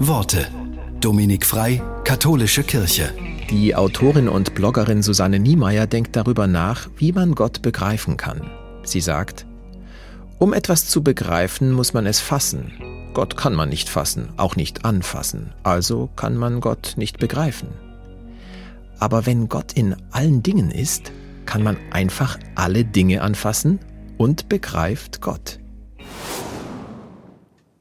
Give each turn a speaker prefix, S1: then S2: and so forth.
S1: Worte. Dominik Frei, Katholische Kirche.
S2: Die Autorin und Bloggerin Susanne Niemeyer denkt darüber nach, wie man Gott begreifen kann. Sie sagt, um etwas zu begreifen, muss man es fassen. Gott kann man nicht fassen, auch nicht anfassen, also kann man Gott nicht begreifen. Aber wenn Gott in allen Dingen ist, kann man einfach alle Dinge anfassen und begreift Gott.